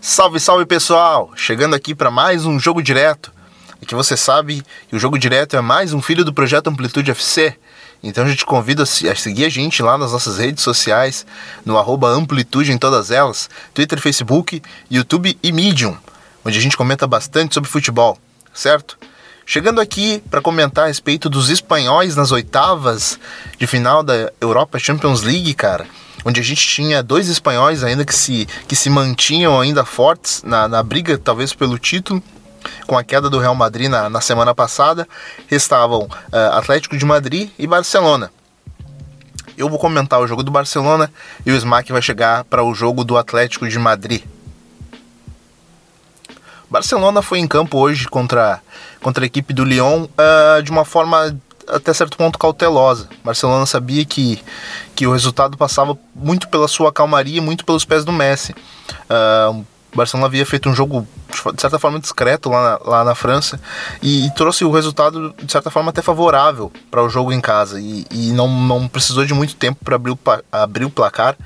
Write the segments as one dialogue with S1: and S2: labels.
S1: Salve, salve pessoal! Chegando aqui para mais um jogo direto. Que você sabe que o jogo direto é mais um filho do projeto Amplitude FC. Então a gente convida a seguir a gente lá nas nossas redes sociais, no Amplitude em todas elas, Twitter, Facebook, YouTube e Medium, onde a gente comenta bastante sobre futebol, certo? Chegando aqui para comentar a respeito dos espanhóis nas oitavas de final da Europa Champions League, cara onde a gente tinha dois espanhóis ainda que se, que se mantinham ainda fortes na, na briga, talvez pelo título, com a queda do Real Madrid na, na semana passada, restavam uh, Atlético de Madrid e Barcelona. Eu vou comentar o jogo do Barcelona e o Smack vai chegar para o jogo do Atlético de Madrid. Barcelona foi em campo hoje contra, contra a equipe do Lyon uh, de uma forma até certo ponto cautelosa. Barcelona sabia que, que o resultado passava muito pela sua calmaria, muito pelos pés do Messi. Uh, o Barcelona havia feito um jogo de certa forma discreto lá na, lá na França e, e, trouxe o resultado de certa forma até favorável para o jogo em casa e, e não, não precisou de muito tempo para abrir, o, abrir o placar.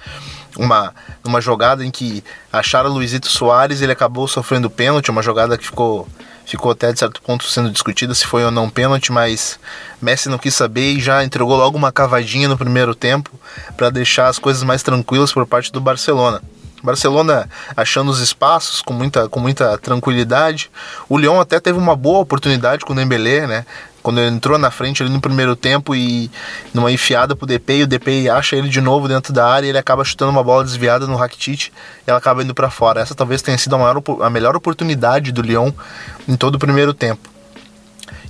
S1: Uma, uma jogada em que acharam Luizito Soares ele acabou sofrendo pênalti, uma jogada que ficou ficou até de certo ponto sendo discutida se foi ou não pênalti, mas Messi não quis saber e já entregou logo uma cavadinha no primeiro tempo para deixar as coisas mais tranquilas por parte do Barcelona. Barcelona achando os espaços com muita, com muita tranquilidade. O Lyon até teve uma boa oportunidade com o Dembélé, né? Quando ele entrou na frente ali no primeiro tempo e numa enfiada pro DP, e o DP acha ele de novo dentro da área e ele acaba chutando uma bola desviada no Rakitic e ela acaba indo para fora. Essa talvez tenha sido a, maior, a melhor oportunidade do Lyon em todo o primeiro tempo.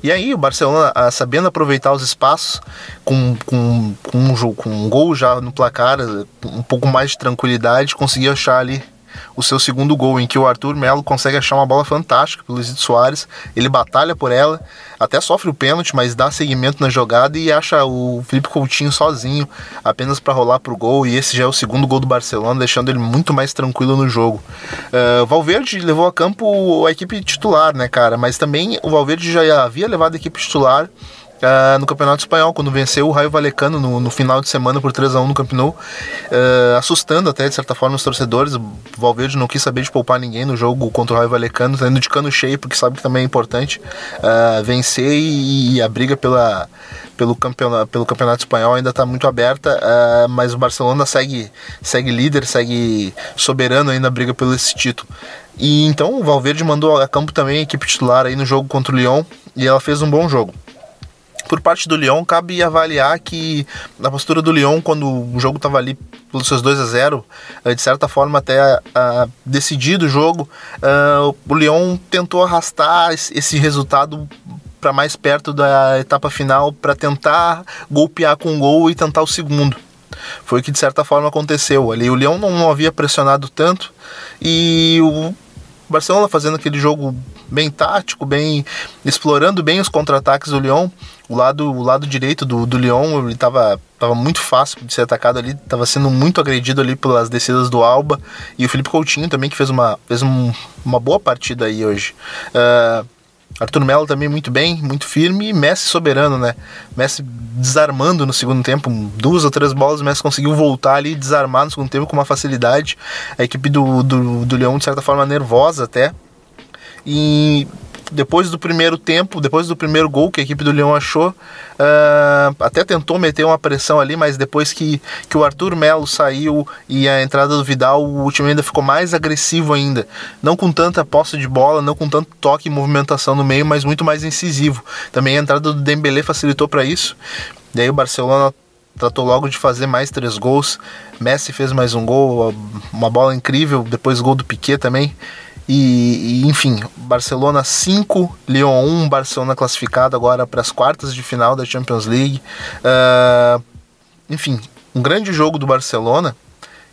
S1: E aí o Barcelona, ah, sabendo aproveitar os espaços, com, com, com, um, com um gol já no placar, um pouco mais de tranquilidade, conseguiu achar ali o seu segundo gol, em que o Arthur Melo consegue achar uma bola fantástica pelo Luizito Soares. Ele batalha por ela, até sofre o pênalti, mas dá seguimento na jogada e acha o Felipe Coutinho sozinho, apenas para rolar pro gol. E esse já é o segundo gol do Barcelona, deixando ele muito mais tranquilo no jogo. Uh, Valverde levou a campo a equipe titular, né, cara? Mas também o Valverde já havia levado a equipe titular uh, no Campeonato Espanhol, quando venceu o Raio Valecano no, no final de semana por 3 a 1 no Camp Nou, uh, assustando até de certa forma os torcedores. O Valverde não quis saber de poupar ninguém no jogo contra o Raio Valecano, saindo de cano cheio, porque sabe que também é importante uh, vencer e, e, a briga pela, pelo, campeonato, pelo Campeonato Espanhol ainda está muito aberta, mas o Barcelona segue, segue líder, segue soberano ainda na briga pelo esse título. E então o Valverde mandou a campo também a equipe titular aí no jogo contra o Lyon e ela fez um bom jogo por parte do Lyon, cabe avaliar que na postura do Lyon, quando o jogo estava ali pelos seus 2 a 0 eh, de certa forma até uh, decidido o jogo, uh, o Lyon tentou arrastar esse resultado para mais perto da etapa final para tentar golpear com o gol e tentar o segundo. Foi o que de certa forma aconteceu ali. O Leão não havia pressionado tanto e o Barcelona fazendo aquele jogo bem tático, bem explorando bem os contra-ataques do Lyon. O lado, o lado direito do, do Lyon ele estava tava muito fácil de ser atacado ali, estava sendo muito agredido ali pelas descidas do Alba e o Felipe Coutinho também que fez uma, fez um, uma boa partida aí hoje. Uh, Arthur Melo também muito bem, muito firme e Messi soberano, né? Messi desarmando no segundo tempo, duas ou três bolas, o Messi conseguiu voltar ali e desarmar no segundo tempo com uma facilidade. A equipe do, do, do Leão, de certa forma, nervosa até. E depois do primeiro tempo, depois do primeiro gol que a equipe do Leão achou, uh, até tentou meter uma pressão ali, mas depois que, que o Arthur Melo saiu e a entrada do Vidal, o time ainda ficou mais agressivo ainda. Não com tanta posse de bola, não com tanto toque e movimentação no meio, mas muito mais incisivo. Também a entrada do Dembélé facilitou para isso. Daí o Barcelona tratou logo de fazer mais três gols. Messi fez mais um gol, uma bola incrível, depois gol do Piquet também. E, e, enfim, Barcelona 5, Lyon 1, Barcelona classificado agora para as quartas de final da Champions League. Uh, enfim, um grande jogo do Barcelona.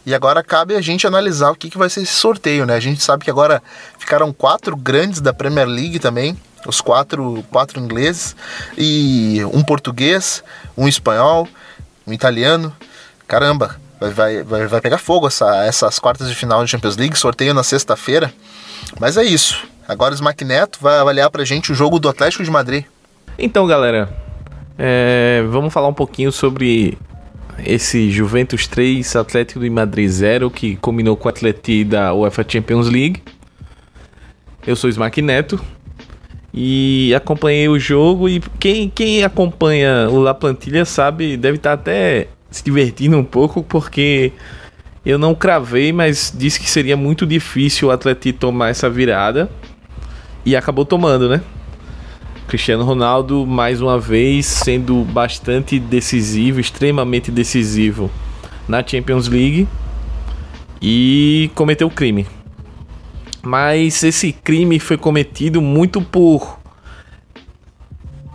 S1: E agora cabe a gente analisar o que, que vai ser esse sorteio, né? A gente sabe que agora ficaram quatro grandes da Premier League também, os quatro, quatro ingleses, e um português, um espanhol, um italiano. Caramba, vai, vai, vai pegar fogo essa, essas quartas de final da Champions League, sorteio na sexta-feira. Mas é isso. Agora o Smack Neto vai avaliar pra gente o jogo do Atlético de Madrid.
S2: Então, galera, é, vamos falar um pouquinho sobre esse Juventus 3, Atlético de Madrid 0, que combinou com o Atleti da UEFA Champions League. Eu sou Smack Neto e acompanhei o jogo e quem, quem acompanha o La Plantilha sabe, deve estar até se divertindo um pouco porque eu não cravei, mas disse que seria muito difícil o Atleti tomar essa virada e acabou tomando, né? Cristiano Ronaldo, mais uma vez, sendo bastante decisivo, extremamente decisivo na Champions League e cometeu crime. Mas esse crime foi cometido muito por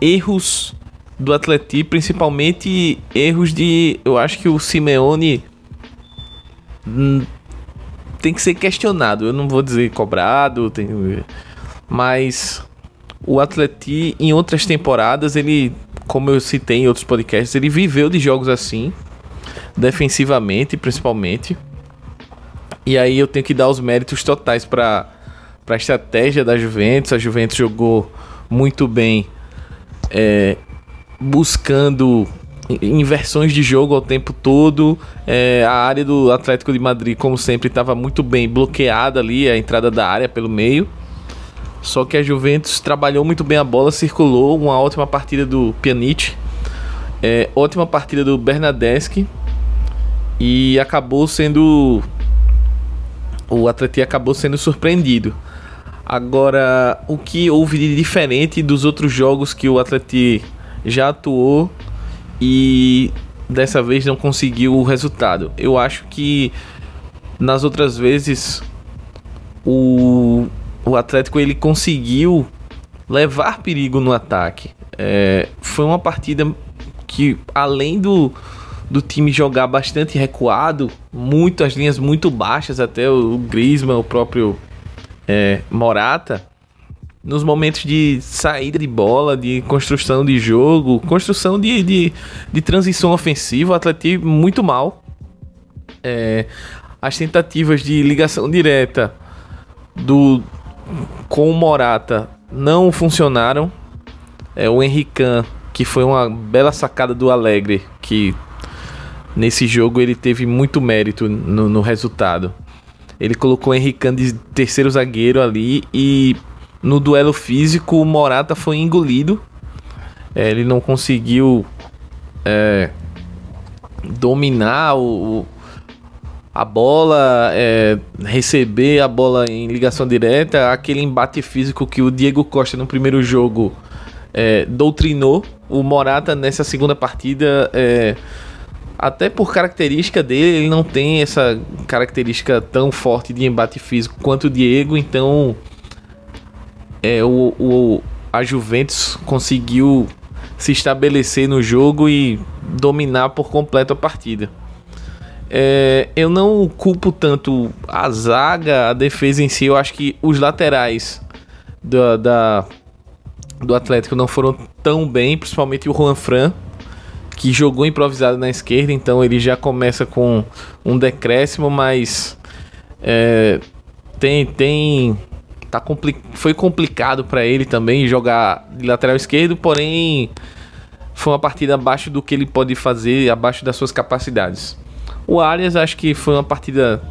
S2: erros do Atleti, principalmente erros de. Eu acho que o Simeone tem que ser questionado. Eu não vou dizer cobrado, tem, mas o Atleti em outras temporadas, ele, como eu citei em outros podcasts, ele viveu de jogos assim, defensivamente principalmente. E aí eu tenho que dar os méritos totais para a estratégia da Juventus. A Juventus jogou muito bem, é, buscando inversões de jogo ao tempo todo. É, a área do Atlético de Madrid, como sempre, estava muito bem bloqueada ali, a entrada da área pelo meio. Só que a Juventus trabalhou muito bem a bola, circulou uma ótima partida do Pjanic, é, ótima partida do Bernadeschi e acabou sendo o Atleti acabou sendo surpreendido. Agora, o que houve de diferente dos outros jogos que o Atleti já atuou e dessa vez não conseguiu o resultado? Eu acho que nas outras vezes o o Atlético ele conseguiu levar perigo no ataque. É, foi uma partida que, além do, do time jogar bastante recuado, muito as linhas muito baixas, até o, o Griezmann, o próprio é, Morata, nos momentos de saída de bola, de construção de jogo, construção de, de, de transição ofensiva, o Atlético muito mal. É, as tentativas de ligação direta do, com o Morata não funcionaram. É, o Henrican, que foi uma bela sacada do Alegre, que nesse jogo ele teve muito mérito no, no resultado. Ele colocou o Henrican de terceiro zagueiro ali e no duelo físico o Morata foi engolido. É, ele não conseguiu é, dominar o, a bola, é, receber a bola em ligação direta, aquele embate físico que o Diego Costa no primeiro jogo é, doutrinou. O Morata nessa segunda partida, é, até por característica dele, ele não tem essa característica tão forte de embate físico quanto o Diego, então é, o, o, a Juventus conseguiu se estabelecer no jogo e dominar por completo a partida. É, eu não culpo tanto a zaga, a defesa em si. Eu acho que os laterais do, da, do Atlético não foram tão bem, principalmente o Juan Fran, que jogou improvisado na esquerda, então ele já começa com um decréscimo, mas é, tem tem tá compli foi complicado para ele também jogar de lateral esquerdo, porém foi uma partida abaixo do que ele pode fazer, abaixo das suas capacidades. O Arias acho que foi uma partida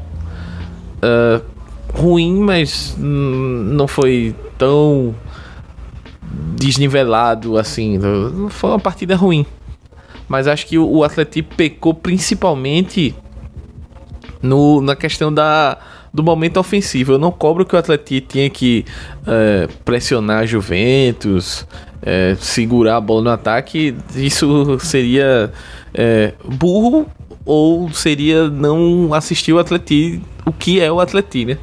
S2: uh, ruim, mas não foi tão desnivelado assim. Foi uma partida ruim. Mas acho que o Atlético pecou principalmente no, na questão da, do momento ofensivo. Eu não cobro que o Atlético tinha que uh, pressionar a Juventus, uh, segurar a bola no ataque. Isso seria uh, burro ou seria não assistir o Atleti, o que é o Atleti, né?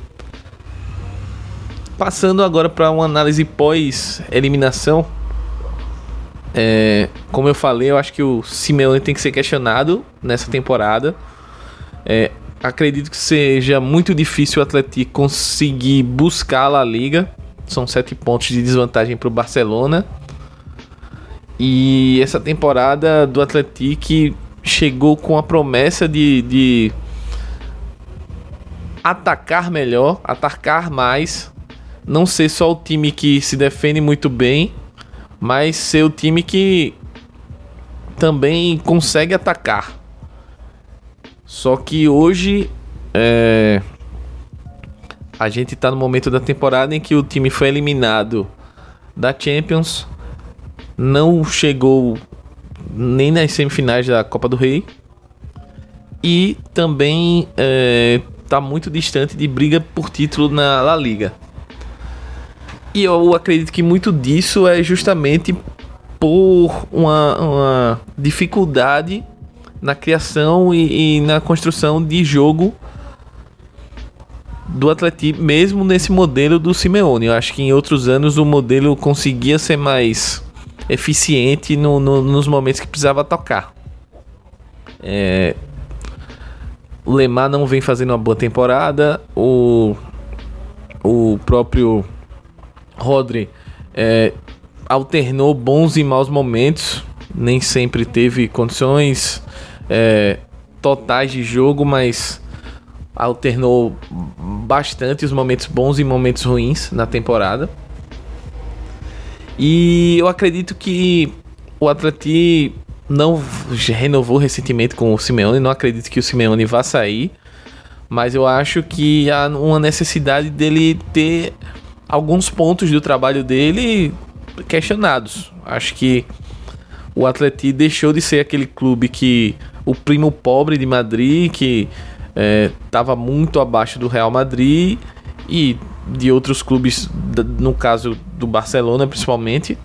S2: Passando agora para uma análise pós-eliminação. É, como eu falei, eu acho que o Simeone tem que ser questionado nessa temporada. É, acredito que seja muito difícil o Atlético conseguir buscar a La Liga. São sete pontos de desvantagem para o Barcelona. E essa temporada do Atlético chegou com a promessa de, de atacar melhor, atacar mais, não ser só o time que se defende muito bem, mas ser o time que também consegue atacar. Só que hoje é, a gente tá no momento da temporada em que o time foi eliminado da Champions, não chegou nem nas semifinais da Copa do Rei e também é, tá muito distante de briga por título na La Liga. E eu acredito que muito disso é justamente por uma, uma dificuldade na criação e, e, na construção de jogo do Atlético, mesmo nesse modelo do Simeone. Eu acho que em outros anos o modelo conseguia ser mais eficiente no, no, nos momentos que precisava tocar. É, o Lemar não vem fazendo uma boa temporada. O, o próprio Rodri é, alternou bons e maus momentos, nem sempre teve condições é, totais de jogo, mas alternou bastante os momentos bons e momentos ruins na temporada. E eu acredito que o Atleti não renovou recentemente com o Simeone, não acredito que o Simeone vá sair, mas eu acho que há uma necessidade dele ter alguns pontos do trabalho dele questionados. Acho que o Atleti deixou de ser aquele clube que o primo pobre de Madrid que estava é, muito abaixo do Real Madrid e de outros clubes, no caso do Barcelona principalmente.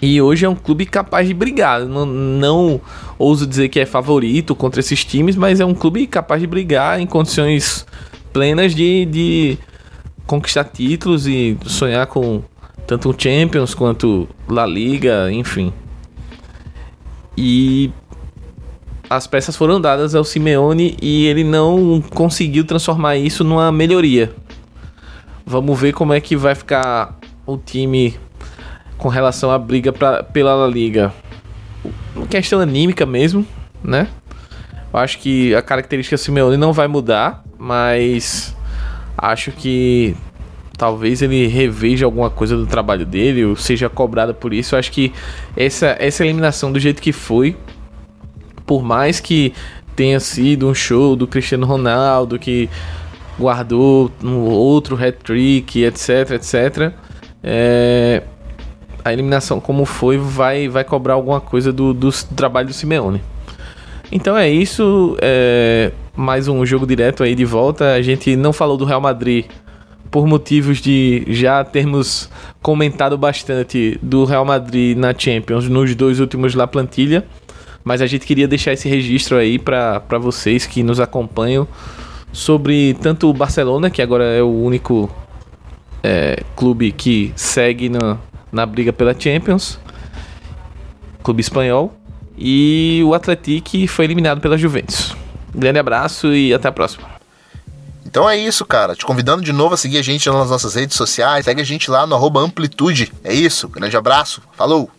S2: E hoje é um clube capaz de brigar. Não, não ouso dizer que é favorito contra esses times, mas é um clube capaz de brigar em condições plenas de, de conquistar títulos e sonhar com tanto o Champions quanto La Liga, enfim. E as peças foram dadas ao Simeone e ele não conseguiu transformar isso numa melhoria. Vamos ver como é que vai ficar o time com relação à briga pra, pela La Liga. Uma questão anímica mesmo, né? Eu acho que a característica Simeone não vai mudar, mas acho que talvez ele reveja alguma coisa do trabalho dele ou seja cobrado por isso. Eu acho que essa, essa eliminação do jeito que foi, por mais que tenha sido um show do Cristiano Ronaldo que guardou um outro hat-trick, etc, etc, é, a eliminação como foi vai, vai cobrar alguma coisa do, do trabalho do Simeone. Então é isso. É, mais um jogo direto aí de volta. A gente não falou do Real Madrid por motivos de já termos comentado bastante do Real Madrid na Champions nos dois últimos La Plantilha. Mas a gente queria deixar esse registro aí para vocês que nos acompanham sobre tanto o Barcelona, que agora é o único é, clube que segue na, na briga pela Champions, clube espanhol, e o Atlético foi eliminado pela Juventus. Grande abraço e até a próxima.
S1: Então é isso, cara. Te convidando de novo a seguir a gente nas nossas redes sociais. Segue a gente lá no Amplitude. É isso. Grande abraço. Falou!